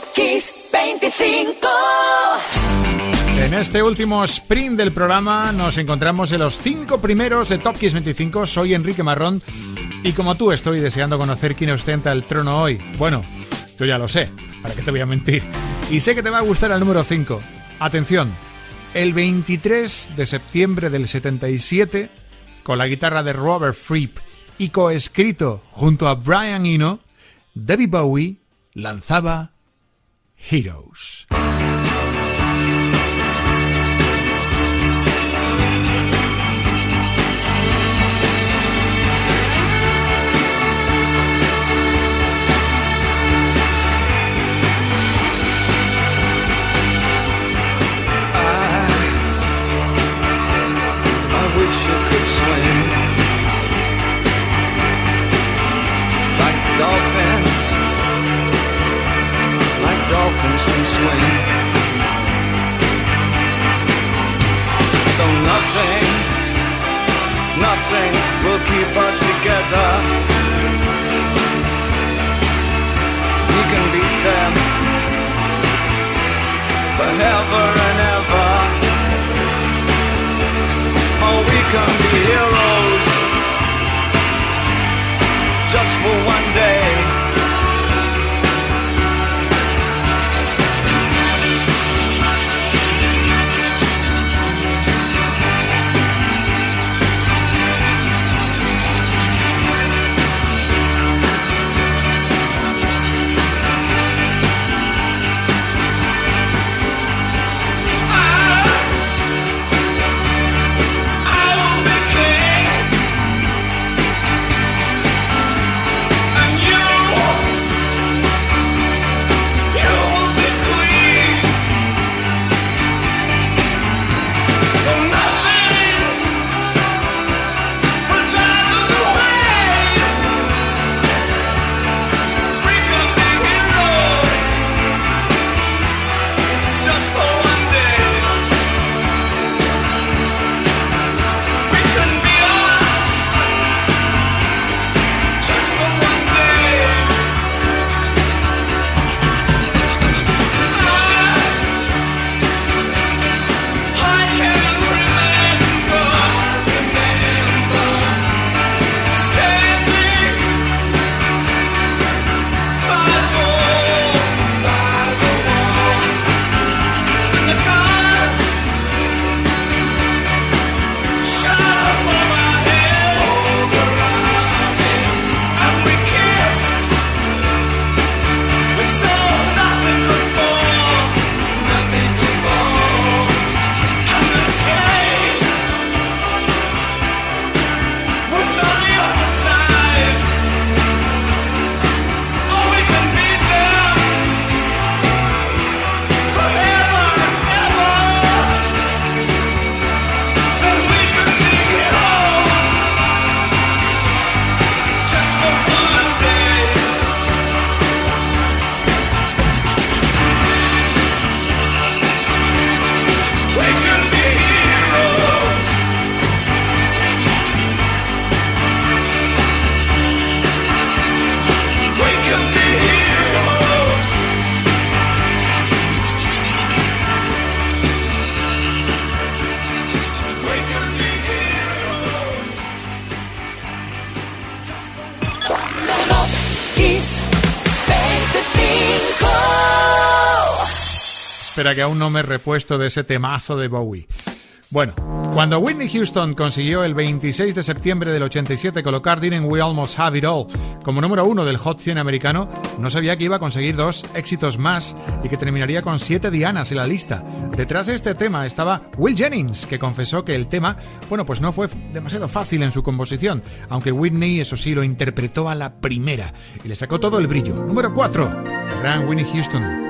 Top Kiss 25. En este último sprint del programa nos encontramos en los cinco primeros de Top Kiss 25. Soy Enrique Marrón y como tú estoy deseando conocer quién ostenta el trono hoy. Bueno, yo ya lo sé, ¿para qué te voy a mentir? Y sé que te va a gustar el número 5. Atención, el 23 de septiembre del 77, con la guitarra de Robert Fripp y coescrito junto a Brian Eno, Debbie Bowie lanzaba Heroes. Forever and ever. Oh, we can be heroes just for one day. Que aún no me he repuesto de ese temazo de Bowie. Bueno, cuando Whitney Houston consiguió el 26 de septiembre del 87 colocar Didn't We Almost Have It All como número uno del Hot 100 americano, no sabía que iba a conseguir dos éxitos más y que terminaría con siete dianas en la lista. Detrás de este tema estaba Will Jennings, que confesó que el tema, bueno, pues no fue demasiado fácil en su composición, aunque Whitney, eso sí, lo interpretó a la primera y le sacó todo el brillo. Número 4, gran Whitney Houston.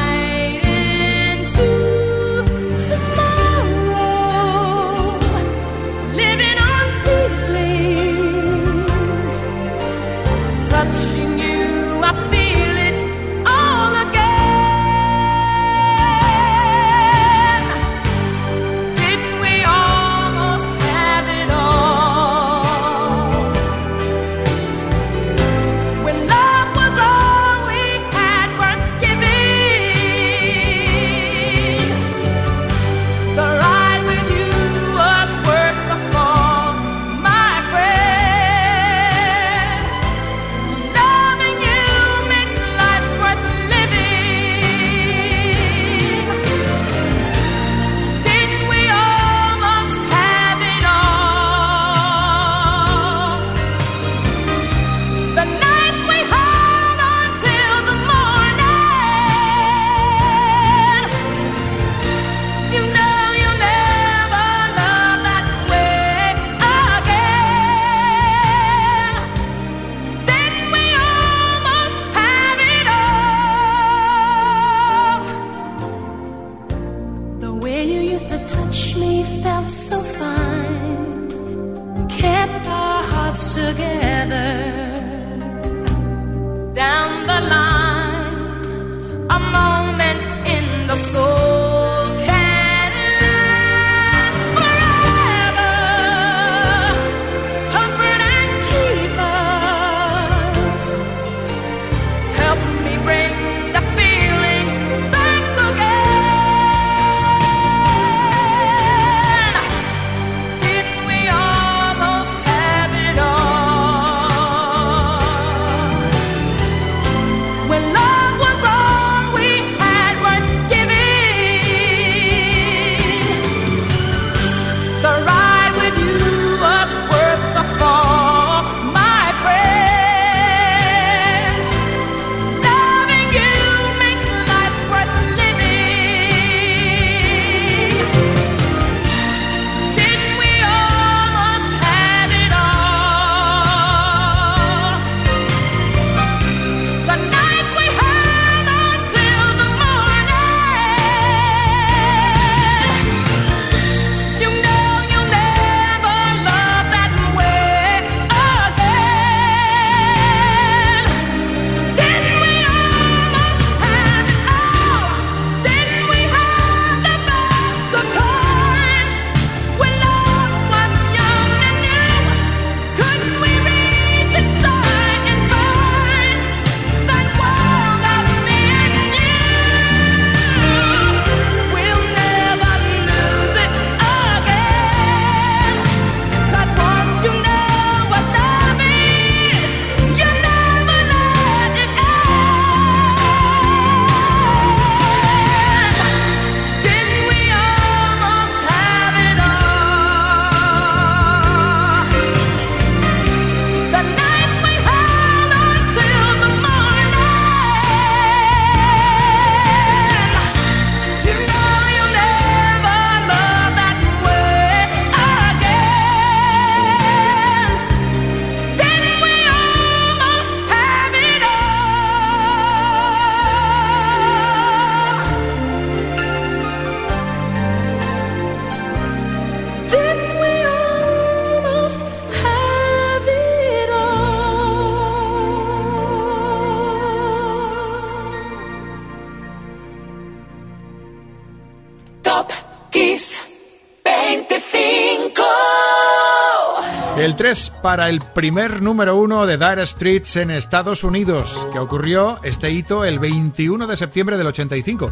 El 3 para el primer número 1 de Dire Streets en Estados Unidos, que ocurrió este hito el 21 de septiembre del 85.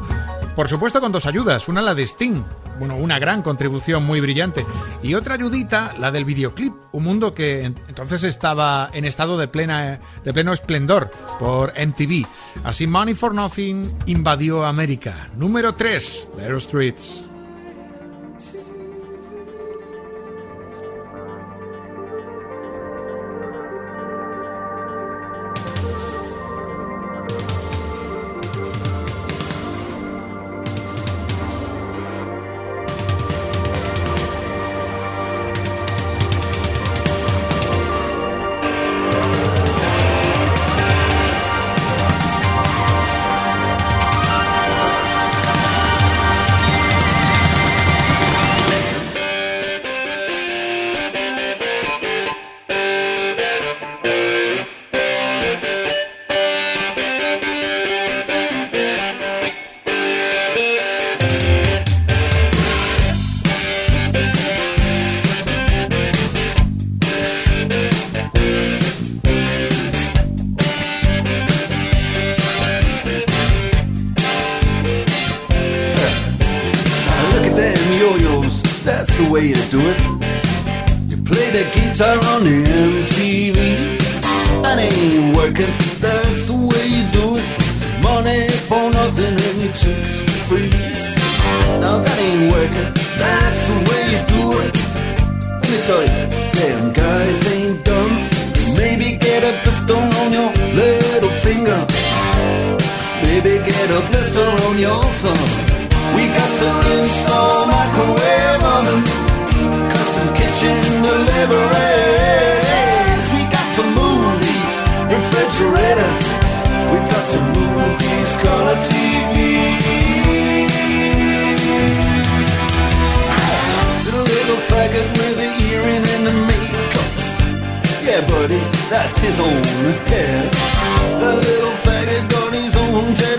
Por supuesto con dos ayudas, una la de Sting, bueno, una gran contribución muy brillante, y otra ayudita, la del videoclip, un mundo que entonces estaba en estado de, plena, de pleno esplendor por MTV. Así Money for Nothing invadió América. Número 3, Dire Streets. That's his own head. The little faggot got his own jet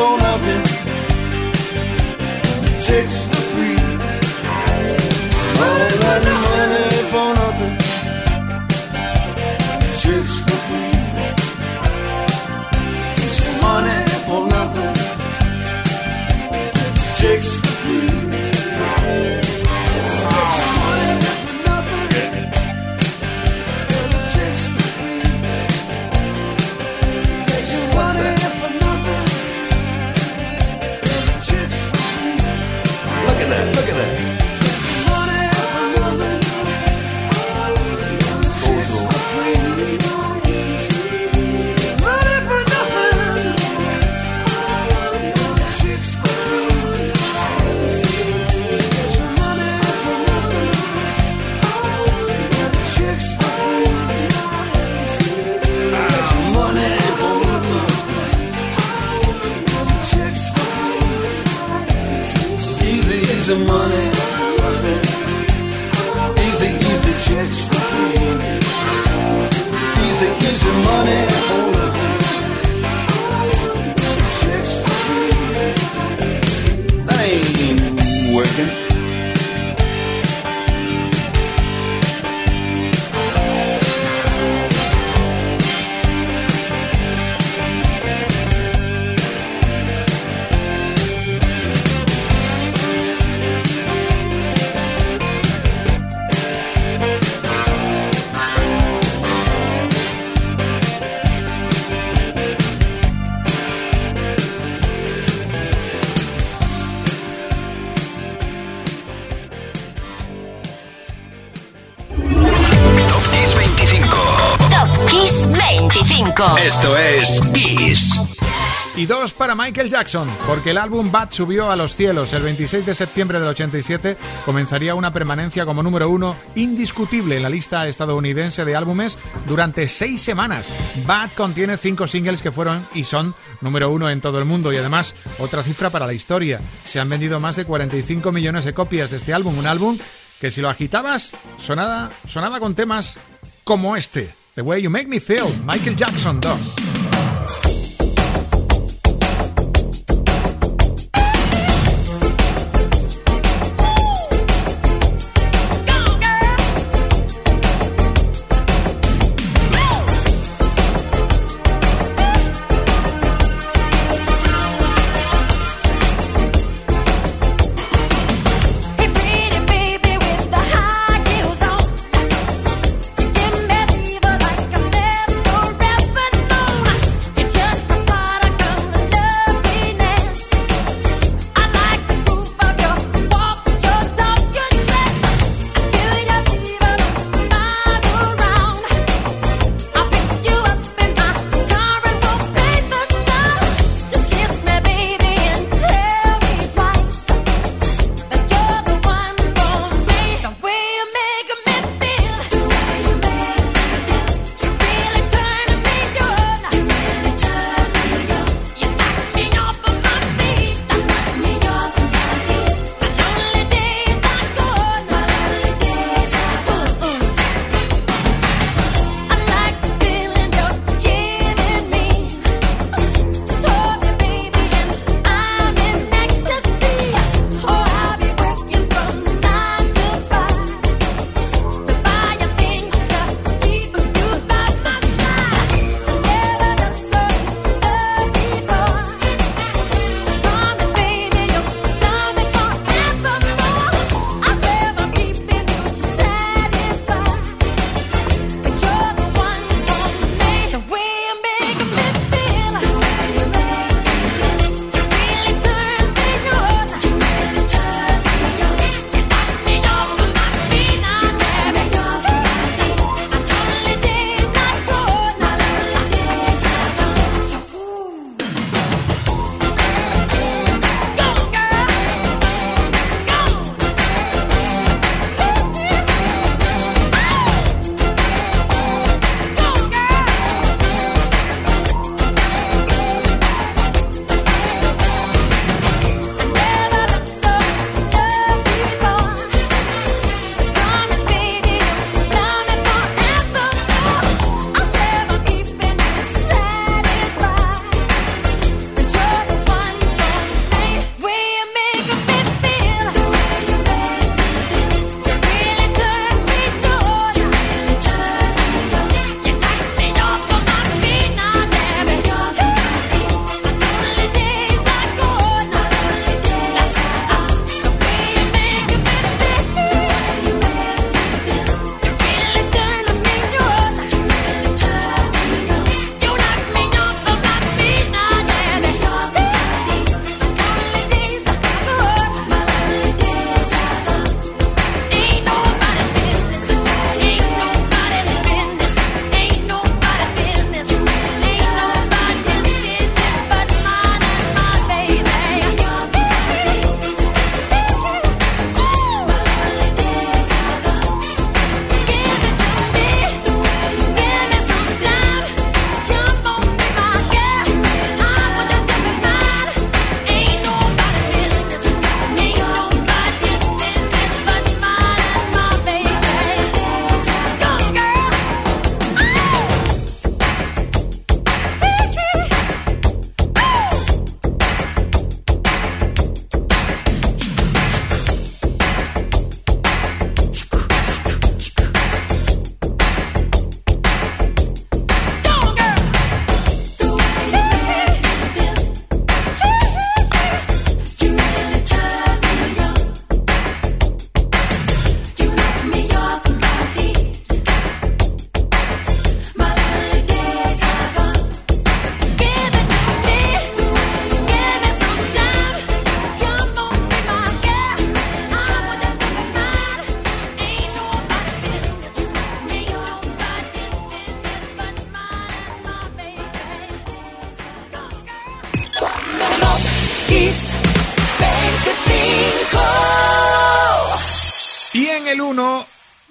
for nothing. Chicks Esto es Kiss. Y dos para Michael Jackson, porque el álbum Bad subió a los cielos. El 26 de septiembre del 87 comenzaría una permanencia como número uno indiscutible en la lista estadounidense de álbumes durante seis semanas. Bad contiene cinco singles que fueron y son número uno en todo el mundo y además otra cifra para la historia. Se han vendido más de 45 millones de copias de este álbum, un álbum que si lo agitabas, sonaba, sonaba con temas como este, The Way You Make Me Feel, Michael Jackson 2.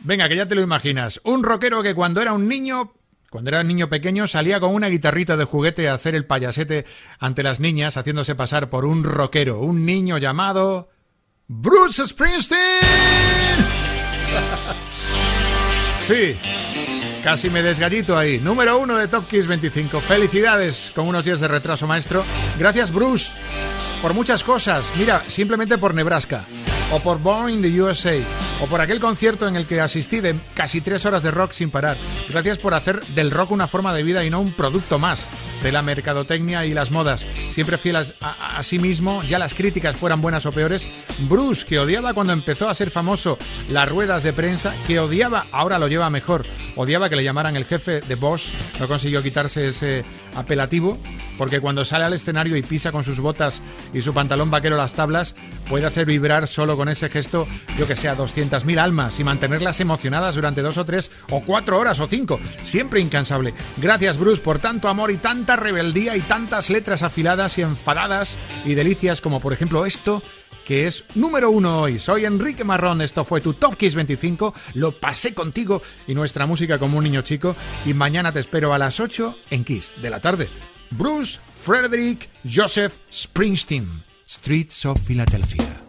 Venga, que ya te lo imaginas, un rockero que cuando era un niño, cuando era un niño pequeño, salía con una guitarrita de juguete a hacer el payasete ante las niñas, haciéndose pasar por un rockero, un niño llamado Bruce Springsteen. Sí, casi me desgallito ahí. Número uno de Top Kiss 25. Felicidades con unos días de retraso, maestro. Gracias, Bruce, por muchas cosas. Mira, simplemente por Nebraska, o por Born in the USA, o por aquel concierto en el que asistí de casi tres horas de rock sin parar. Gracias por hacer del rock una forma de vida y no un producto más de la mercadotecnia y las modas. Siempre fiel a, sí mismo, ya las críticas fueran buenas o peores. Bruce, que odiaba cuando empezó a ser famoso las ruedas de prensa, que odiaba, ahora lo lleva mejor, odiaba que le llamaran el jefe de Bosch, no consiguió quitarse ese apelativo, porque cuando sale al escenario y pisa con sus botas y su pantalón vaquero las tablas, puede hacer vibrar solo con ese gesto, yo que sé, a 200.000 almas y mantenerlas emocionadas durante dos o tres o cuatro horas o cinco, siempre incansable. Gracias Bruce por tanto amor y tanta rebeldía y tantas letras afiladas y enfadadas y delicias como por ejemplo esto que es número uno hoy. Soy Enrique Marrón, esto fue tu Top Kiss 25, lo pasé contigo y nuestra música como un niño chico y mañana te espero a las 8 en Kiss de la tarde. Bruce Frederick Joseph Springsteen, Streets of Philadelphia.